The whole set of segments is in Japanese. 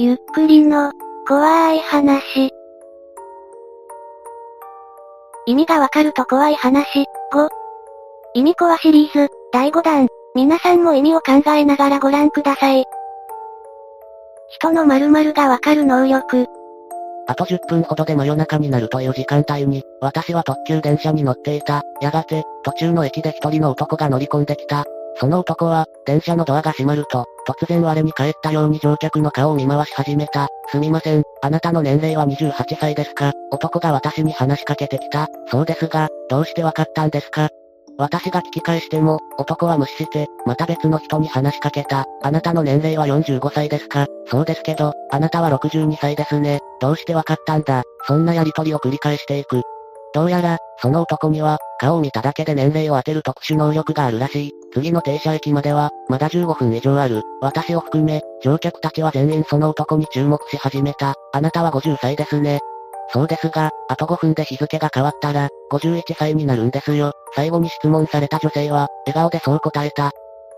ゆっくりの、怖い話。意味がわかると怖い話。5。意味コアシリーズ、第5弾。皆さんも意味を考えながらご覧ください。人の〇〇がわかる能力。あと10分ほどで真夜中になるという時間帯に、私は特急電車に乗っていた。やがて、途中の駅で一人の男が乗り込んできた。その男は、電車のドアが閉まると、突然我に返ったように乗客の顔を見回し始めた。すみません、あなたの年齢は28歳ですか男が私に話しかけてきた。そうですが、どうしてわかったんですか私が聞き返しても、男は無視して、また別の人に話しかけた。あなたの年齢は45歳ですかそうですけど、あなたは62歳ですね。どうしてわかったんだそんなやりとりを繰り返していく。どうやら、その男には、顔を見ただけで年齢を当てる特殊能力があるらしい。次の停車駅までは、まだ15分以上ある。私を含め、乗客たちは全員その男に注目し始めた。あなたは50歳ですね。そうですが、あと5分で日付が変わったら、51歳になるんですよ。最後に質問された女性は、笑顔でそう答えた。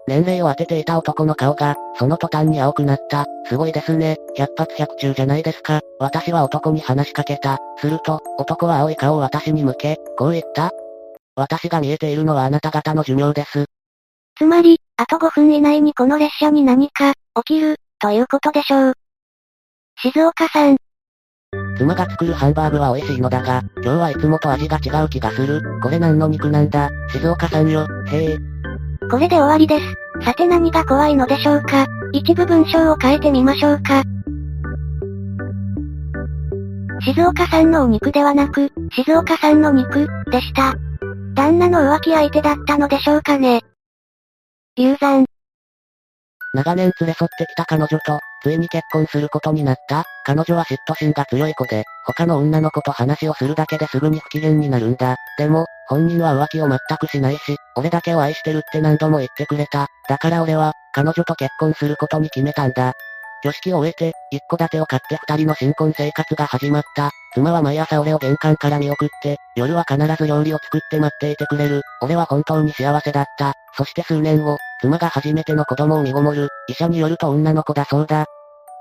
年齢を当てていた男の顔が、その途端に青くなった。すごいですね。百発百中じゃないですか。私は男に話しかけた。すると、男は青い顔を私に向け、こう言った。私が見えているのはあなた方の寿命です。つまり、あと5分以内にこの列車に何か、起きる、ということでしょう。静岡さん。妻が作るハンバーグは美味しいのだが、今日はいつもと味が違う気がする。これ何の肉なんだ静岡さんよ、へえ。これで終わりです。さて何が怖いのでしょうか？一部文章を変えてみましょうか。静岡さんのお肉ではなく、静岡さんの肉、でした。旦那の浮気相手だったのでしょうかね？流産。長年連れ添ってきた彼女と、ついに結婚することになった。彼女は嫉妬心が強い子で、他の女の子と話をするだけですぐに不機嫌になるんだ。でも、本人は浮気を全くしないし、俺だけを愛してるって何度も言ってくれた。だから俺は、彼女と結婚することに決めたんだ。挙式を終えて、一戸建てを買って二人の新婚生活が始まった。妻は毎朝俺を玄関から見送って、夜は必ず料理を作って待っていてくれる。俺は本当に幸せだった。そして数年後、妻が初めての子供を身ごもる。医者によると女の子だそうだ。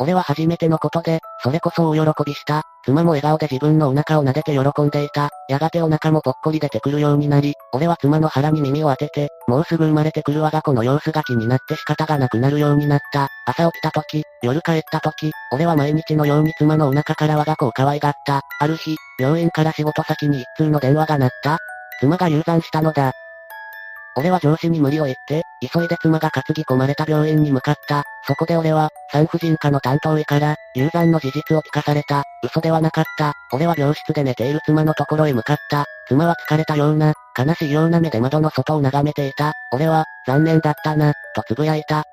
俺は初めてのことで、それこそ大喜びした。妻も笑顔で自分のお腹を撫でて喜んでいた。やがてお腹もぽっこり出てくるようになり、俺は妻の腹に耳を当てて、もうすぐ生まれてくる我が子の様子が気になって仕方がなくなるようになった。朝起きた時、夜帰った時、俺は毎日のように妻のお腹から我が子を可愛がった。ある日、病院から仕事先に一通の電話が鳴った。妻が流産したのだ。俺は上司に無理を言って、急いで妻が担ぎ込まれた病院に向かった。そこで俺は、産婦人科の担当医から、流産の事実を聞かされた。嘘ではなかった。俺は病室で寝ている妻のところへ向かった。妻は疲れたような、悲しいような目で窓の外を眺めていた。俺は、残念だったな、と呟いた。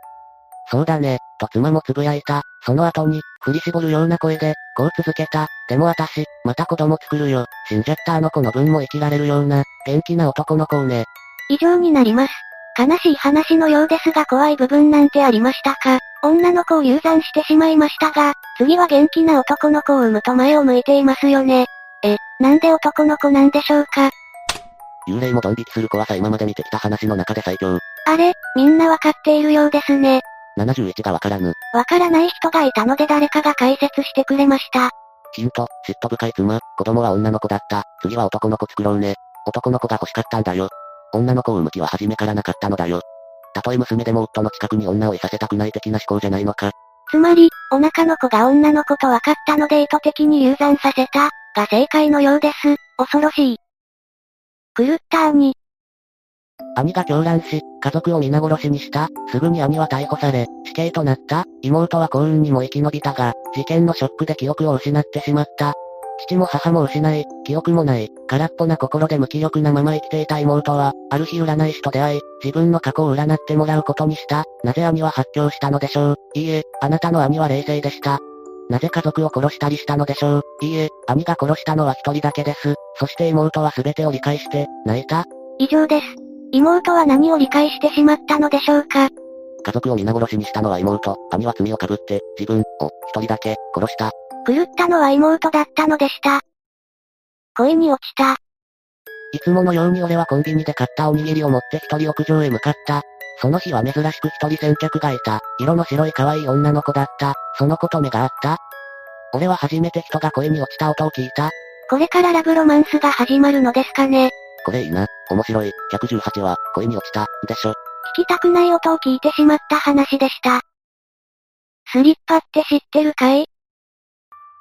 そうだね、と妻も呟いた。その後に、振り絞るような声で、こう続けた。でも私、また子供作るよ。死んじゃったあの子の分も生きられるような、元気な男の子をね。以上になります。悲しい話のようですが怖い部分なんてありましたか？女の子を流産してしまいましたが、次は元気な男の子を産むと前を向いていますよね。え、なんで男の子なんでしょうか？幽霊もドン引きする怖さ今まで見てきた話の中で最強。あれ、みんなわかっているようですね。71がわからぬ。わからない人がいたので誰かが解説してくれました。ヒント、嫉妬深い妻、子供は女の子だった。次は男の子作ろうね。男の子が欲しかったんだよ。女の子を産む気は初めからなかったのだよ。たとえ娘でも夫の近くに女をいさせたくない的な思考じゃないのか。つまり、お腹の子が女の子と分かったので意図的に流産させた、が正解のようです。恐ろしい。狂った兄。兄が狂乱し、家族を皆殺しにした。すぐに兄は逮捕され、死刑となった。妹は幸運にも生き延びたが、事件のショックで記憶を失ってしまった。父も母も失い、記憶もない、空っぽな心で無気力なまま生きていた妹は、ある日占い師と出会い、自分の過去を占ってもらうことにした。なぜ兄は発狂したのでしょういいえ、あなたの兄は冷静でした。なぜ家族を殺したりしたのでしょういいえ、兄が殺したのは一人だけです。そして妹は全てを理解して、泣いた以上です。妹は何を理解してしまったのでしょうか家族を皆殺しにしたのは妹、兄は罪をかぶって、自分を、一人だけ、殺した。狂ったのは妹だったのでした。恋に落ちた。いつものように俺はコンビニで買ったおにぎりを持って一人屋上へ向かった。その日は珍しく一人先客がいた。色の白い可愛い女の子だった。その子と目が合った俺は初めて人が恋に落ちた音を聞いた。これからラブロマンスが始まるのですかね。これいいな。面白い。118は、恋に落ちた、でしょ。聞きたくない音を聞いてしまった話でした。スリッパって知ってるかい？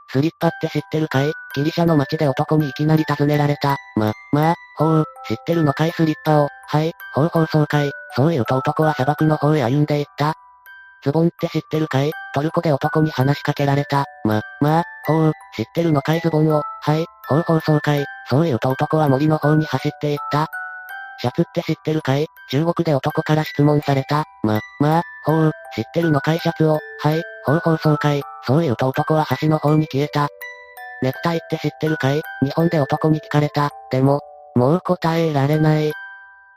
スリッパって知ってるかい？ギリシャの街で男にいきなり尋ねられた。ま、まあ、ほう、知ってるのかい？スリッパを。はい、ほうほうそうい。そう言うと男は砂漠の方へ歩んでいった。ズボンって知ってるかい？トルコで男に話しかけられた。ま、まあ、ほう、知ってるのかい？ズボンを。はい、ほうほうそうい。そう言うと男は森の方に走っていった。シャツって知ってるかい？中国で男から質問された。ま、まあ、ほう、知ってるのかい？シャツを。はい、ほうほうそうかい。そう言うと男は橋の方に消えた。ネクタイって知ってるかい？日本で男に聞かれた。でも、もう答えられない。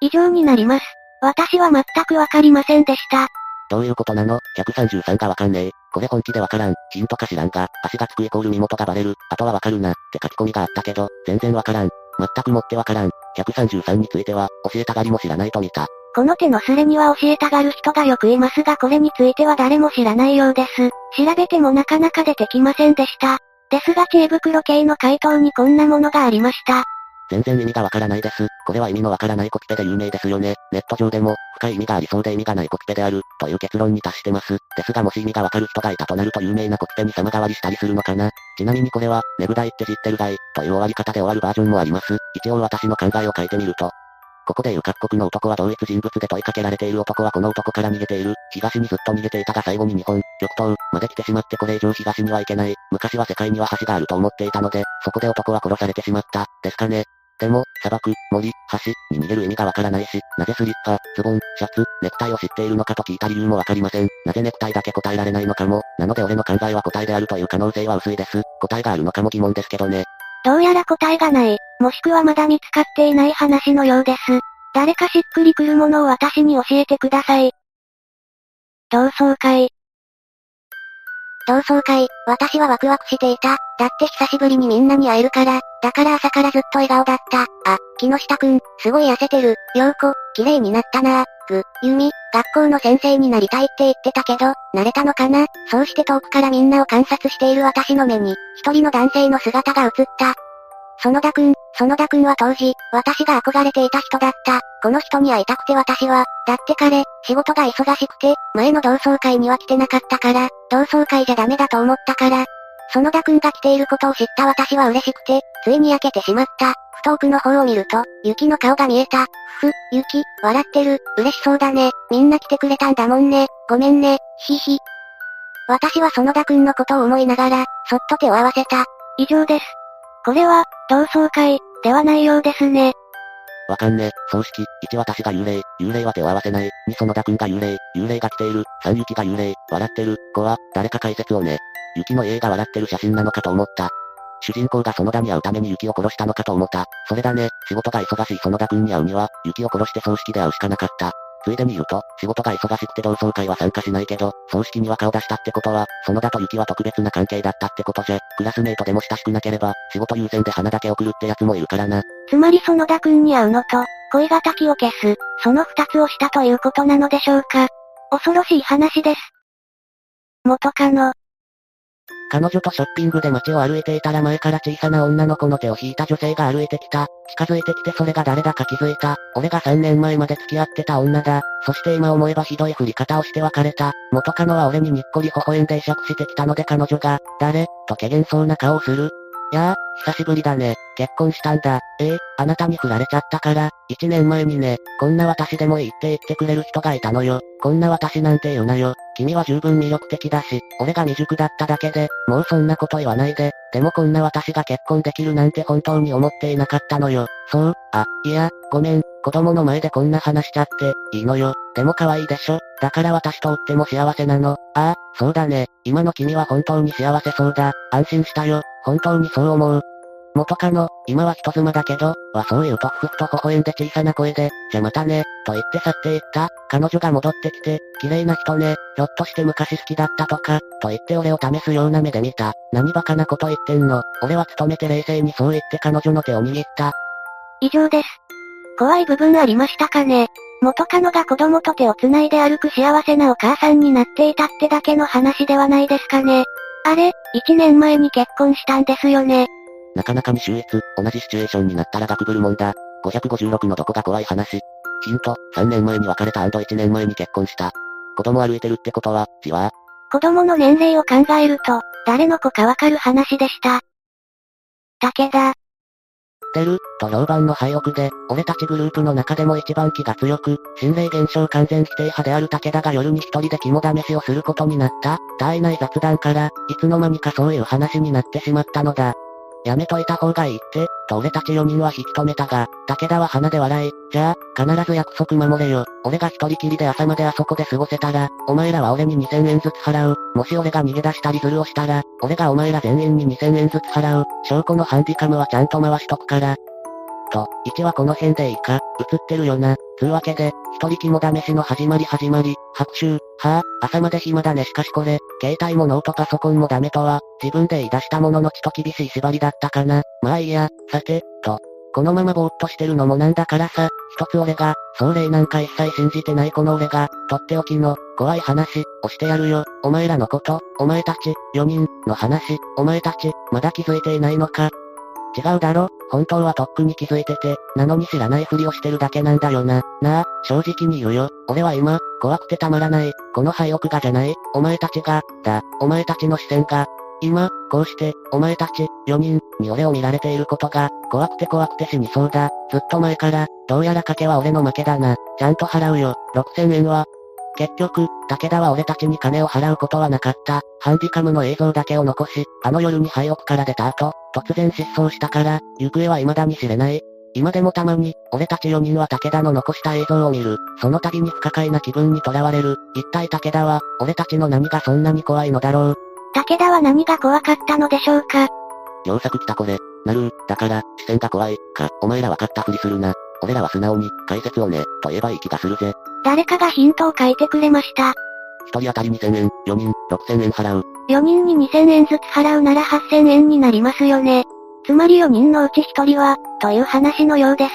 以上になります。私は全くわかりませんでした。どういうことなの ?133 がわかんねえ。これ本気でわからん。ヒントか知らんが、足がつくイコール身元がバレる。あとはわかるな。って書き込みがあったけど、全然わからん。全くもってわからん。133については、教えたがりも知らないと見た。この手のスレには教えたがる人がよくいますがこれについては誰も知らないようです。調べてもなかなか出てきませんでした。ですが知恵袋系の回答にこんなものがありました。全然意味がわからないです。これは意味のわからないコピペで有名ですよね。ネット上でも、深い意味がありそうで意味がないコピペである、という結論に達してます。ですがもし意味がわかる人がいたとなると有名なコピペに様変わりしたりするのかな。ちなみにこれは、ねぐらいって知ってるがい、という終わり方で終わるバージョンもあります。一応私の考えを書いてみると、ここでいう各国の男は同一人物で問いかけられている男はこの男から逃げている。東にずっと逃げていたが最後に日本、極東、まで来てしまってこれ以上東には行けない。昔は世界には橋があると思っていたので、そこで男は殺されてしまった。ですかね。でも、砂漠、森、橋に逃げる意味がわからないし、なぜスリッパ、ズボン、シャツ、ネクタイを知っているのかと聞いた理由もわかりません。なぜネクタイだけ答えられないのかも。なので俺の考えは答えであるという可能性は薄いです。答えがあるのかも疑問ですけどね。どうやら答えがない、もしくはまだ見つかっていない話のようです。誰かしっくりくるものを私に教えてください。同窓会。同窓会、私はワクワクしていた。だって久しぶりにみんなに会えるから、だから朝からずっと笑顔だった。あ、木下くん、すごい痩せてる。ようこ、綺麗になったなぐ、ゆみ、学校の先生になりたいって言ってたけど、慣れたのかな？そうして遠くからみんなを観察している私の目に、一人の男性の姿が映った。園田くん、園田くんは当時、私が憧れていた人だった。この人に会いたくて私は、だって彼、仕事が忙しくて、前の同窓会には来てなかったから、同窓会じゃダメだと思ったから、園田くんが来ていることを知った私は嬉しくて、ついに焼けてしまった。ふと奥の方を見ると、雪の顔が見えた。ふふ、雪、笑ってる、嬉しそうだね。みんな来てくれたんだもんね。ごめんね、ひひ。私は園田くんのことを思いながら、そっと手を合わせた。以上です。これは、同窓会、ではないようですね。わかんね。葬式、1私が幽霊、幽霊は手を合わせない。2園田くんが幽霊、幽霊が来ている。3雪が幽霊、笑ってる。5は、誰か解説をね。雪の家が笑ってる写真なのかと思った。主人公が園田に会うために雪を殺したのかと思った。それだね、仕事が忙しい園田くんに会うには、雪を殺して葬式で会うしかなかった。ついでに言うと、仕事が忙しくて同窓会は参加しないけど、葬式には顔出したってことは、園田と雪は特別な関係だったってことじゃ、クラスメイトでも親しくなければ、仕事優先で花だけ送るってやつもいるからな。つまり園田くんに会うのと、恋敵を消す、その二つをしたということなのでしょうか。恐ろしい話です。元カノ。彼女とショッピングで街を歩いていたら前から小さな女の子の手を引いた女性が歩いてきた。近づいてきてそれが誰だか気づいた。俺が3年前まで付き合ってた女だ。そして今思えばひどい振り方をして別れた。元カノは俺ににっこり微笑んで会釈してきたので彼女が、誰？と怪げそうな顔をする。やあ、久しぶりだね。結婚したんだ。ええあなたに振られちゃったから、一年前にね、こんな私でもいいって言ってくれる人がいたのよ。こんな私なんて言うなよ。君は十分魅力的だし、俺が未熟だっただけで、もうそんなこと言わないで。でもこんな私が結婚できるなんて本当に思っていなかったのよ。そう、あ、いや、ごめん、子供の前でこんな話しちゃって、いいのよ。でも可愛いでしょ。だから私とっても幸せなの。ああ、そうだね。今の君は本当に幸せそうだ。安心したよ。本当にそう思う。元カノ、今は人妻だけど、はそう言うとふふと微笑んで小さな声で、じゃまたね、と言って去っていった。彼女が戻ってきて、綺麗な人ね、ひょっとして昔好きだったとか、と言って俺を試すような目で見た。何バカなこと言ってんの。俺は努めて冷静にそう言って彼女の手を握った。以上です。怖い部分ありましたかね元カノが子供と手を繋いで歩く幸せなお母さんになっていたってだけの話ではないですかね。あれ、1年前に結婚したんですよね。なかなかに秀逸、同じシチュエーションになったらガクブルもんだ。556のどこが怖い話。ヒント、3年前に別れた &1 年前に結婚した。子供歩いてるってことは、じわ子供の年齢を考えると、誰の子かわかる話でした。武田。てる、と評判の廃屋で、俺たちグループの中でも一番気が強く、心霊現象完全否定派である武田が夜に一人で肝試しをすることになった、体内雑談から、いつの間にかそういう話になってしまったのだ。やめといた方がいいって、と俺たち4人は引き止めたが、武田は鼻で笑い、じゃあ、必ず約束守れよ。俺が一人きりで朝まであそこで過ごせたら、お前らは俺に2000円ずつ払う。もし俺が逃げ出したりズルをしたら、俺がお前ら全員に2000円ずつ払う。証拠のハンディカムはちゃんと回しとくから、と、1はこの辺でいいか、映ってるよな。つうわけで、一人肝試しの始まり始まり、拍手、はあ、朝まで暇だねしかしこれ、携帯もノートパソコンもダメとは、自分で言い出したもののちと厳しい縛りだったかな。まあいいや、さて、と。このままぼーっとしてるのもなんだからさ、一つ俺が、壮霊なんか一切信じてないこの俺が、とっておきの、怖い話、をしてやるよ。お前らのこと、お前たち、4人、の話、お前たち、まだ気づいていないのか？違うだろ？本当はとっくに気づいてて、なのに知らないふりをしてるだけなんだよな。なあ、正直に言うよ。俺は今、怖くてたまらない。この廃屋がじゃない？お前たちが、だ、お前たちの視線が。今、こうして、お前たち、4人、に俺を見られていることが、怖くて怖くて死にそうだ。ずっと前から、どうやら賭けは俺の負けだな。ちゃんと払うよ。6000円は、結局、武田は俺たちに金を払うことはなかった。ハンディカムの映像だけを残し、あの夜に廃屋から出た後、突然失踪したから、行方は未だに知れない。今でもたまに、俺たち4人は武田の残した映像を見る。その度に不可解な気分にとらわれる。一体武田は、俺たちの何がそんなに怖いのだろう？武田は何が怖かったのでしょうか？良作来たこれ。なるだから、視線が怖い、か、お前ら分かったふりするな。俺らは素直に、解説をね、と言えばいい気がするぜ。誰かがヒントを書いてくれました。一人当たり2000円、4人、6000円払う。4人に2000円ずつ払うなら8000円になりますよね。つまり4人のうち1人は、という話のようです。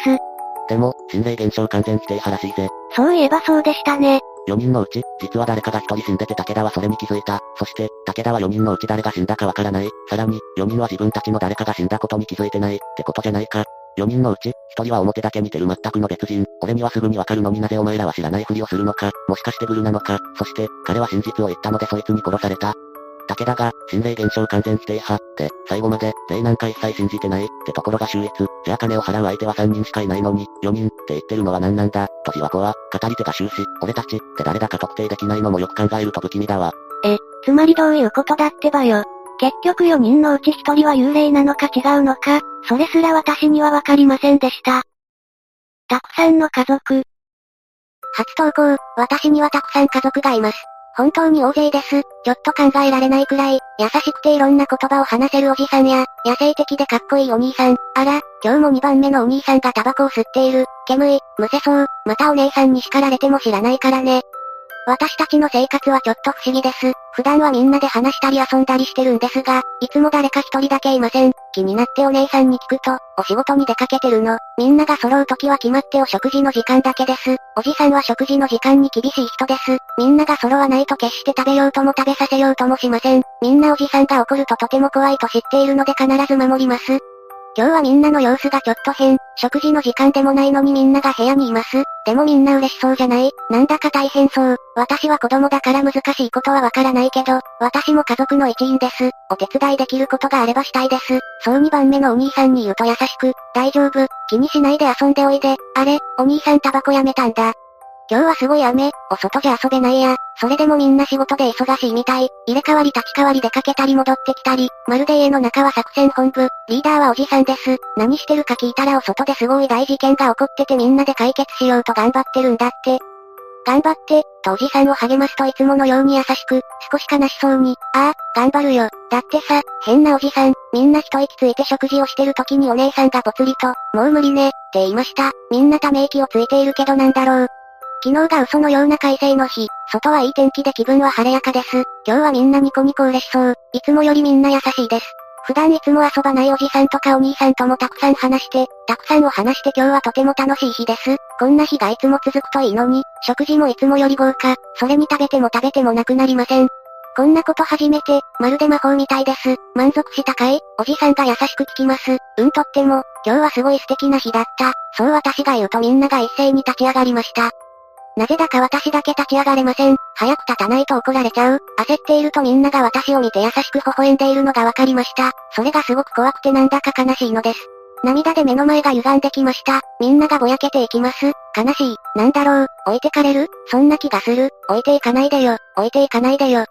でも、心霊現象完全否定派らしいぜ。そういえばそうでしたね。4人のうち、実は誰かが1人死んでて武田はそれに気づいた。そして、武田は4人のうち誰が死んだかわからない。さらに、4人は自分たちの誰かが死んだことに気づいてない、ってことじゃないか。4人のうち、1人は表だけ似てる全くの別人。俺にはすぐにわかるのになぜお前らは知らないふりをするのか。もしかしてグルなのか。そして、彼は真実を言ったのでそいつに殺された。武田が、心霊現象完全否定派、って、最後まで、霊なんか一切信じてない、ってところが秀逸。じゃあ金を払う相手は3人しかいないのに、4人、って言ってるのは何なんだ、とじわこは、語り手が終始、俺たち、って誰だか特定できないのもよく考えると不気味だわ。え、つまりどういうことだってばよ。結局4人のうち1人は幽霊なのか違うのか、それすら私にはわかりませんでした。たくさんの家族。初投稿、私にはたくさん家族がいます。本当に大勢です。ちょっと考えられないくらい、優しくていろんな言葉を話せるおじさんや、野生的でかっこいいお兄さん。あら、今日も2番目のお兄さんがタバコを吸っている。煙い、むせそう。またお姉さんに叱られても知らないからね。私たちの生活はちょっと不思議です。普段はみんなで話したり遊んだりしてるんですが、いつも誰か一人だけいません。気になってお姉さんに聞くと、お仕事に出かけてるの。みんなが揃う時は決まってお食事の時間だけです。おじさんは食事の時間に厳しい人です。みんなが揃わないと決して食べようとも食べさせようともしません。みんなおじさんが怒るととても怖いと知っているので必ず守ります。今日はみんなの様子がちょっと変。食事の時間でもないのにみんなが部屋にいます。でもみんな嬉しそうじゃない？なんだか大変そう。私は子供だから難しいことはわからないけど、私も家族の一員です。お手伝いできることがあればしたいです。そう2番目のお兄さんに言うと優しく、大丈夫、気にしないで遊んでおいで。あれ、お兄さんタバコやめたんだ。今日はすごい雨、お外じゃ遊べないや。それでもみんな仕事で忙しいみたい。入れ替わり立ち替わり出かけたり戻ってきたり、まるで家の中は作戦本部。リーダーはおじさんです。何してるか聞いたらお外ですごい大事件が起こっててみんなで解決しようと頑張ってるんだって。頑張って、とおじさんを励ますといつものように優しく、少し悲しそうに、ああ、頑張るよ。だってさ、変なおじさん、みんな一息ついて食事をしてる時にお姉さんがぽつりと、もう無理ね、って言いました。みんなため息をついているけどなんだろう。昨日が嘘のような快晴の日、外はいい天気で気分は晴れやかです。今日はみんなニコニコ嬉しそう。いつもよりみんな優しいです。普段いつも遊ばないおじさんとかお兄さんともたくさん話して、たくさんを話して今日はとても楽しい日です。こんな日がいつも続くといいのに、食事もいつもより豪華、それに食べても食べてもなくなりません。こんなこと初めて、まるで魔法みたいです。満足したかい？おじさんが優しく聞きます。うんとっても、今日はすごい素敵な日だった。そう私が言うとみんなが一斉に立ち上がりました。なぜだか私だけ立ち上がれません。早く立たないと怒られちゃう。焦っているとみんなが私を見て優しく微笑んでいるのがわかりました。それがすごく怖くてなんだか悲しいのです。涙で目の前が歪んできました。みんながぼやけていきます。悲しい。なんだろう。置いてかれるそんな気がする。置いていかないでよ。置いていかないでよ。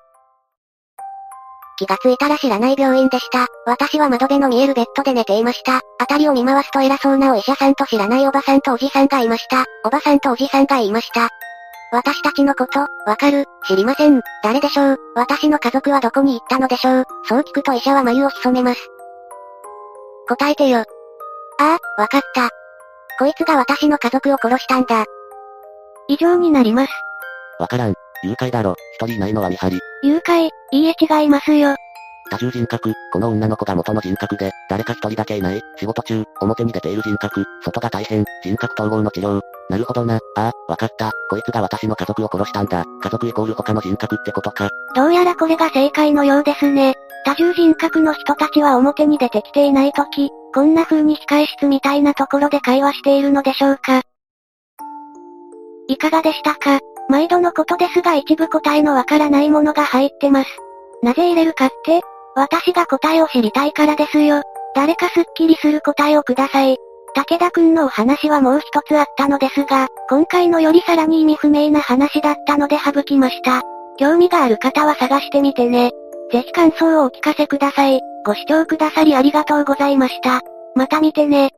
気がついたら知らない病院でした。私は窓辺の見えるベッドで寝ていました。辺りを見回すと偉そうなお医者さんと知らないおばさんとおじさんがいました。おばさんとおじさんが言いました。私たちのこと、わかる、知りません。誰でしょう？私の家族はどこに行ったのでしょう？そう聞くと医者は眉を潜めます。答えてよ。ああ、わかった。こいつが私の家族を殺したんだ。以上になります。わからん。誘拐だろ。一人いないのは見張り。誘拐、いいえ違いますよ。多重人格、この女の子が元の人格で、誰か一人だけいない、仕事中、表に出ている人格、外が大変、人格統合の治療。なるほどな、ああ、わかった、こいつが私の家族を殺したんだ。家族イコール他の人格ってことか。どうやらこれが正解のようですね。多重人格の人たちは表に出てきていないとき、こんな風に控え室みたいなところで会話しているのでしょうか。いかがでしたか？毎度のことですが一部答えのわからないものが入ってます。なぜ入れるかって、私が答えを知りたいからですよ。誰かすっきりする答えをください。武田くんのお話はもう一つあったのですが、今回のよりさらに意味不明な話だったので省きました。興味がある方は探してみてね。ぜひ感想をお聞かせください。ご視聴くださりありがとうございました。また見てね。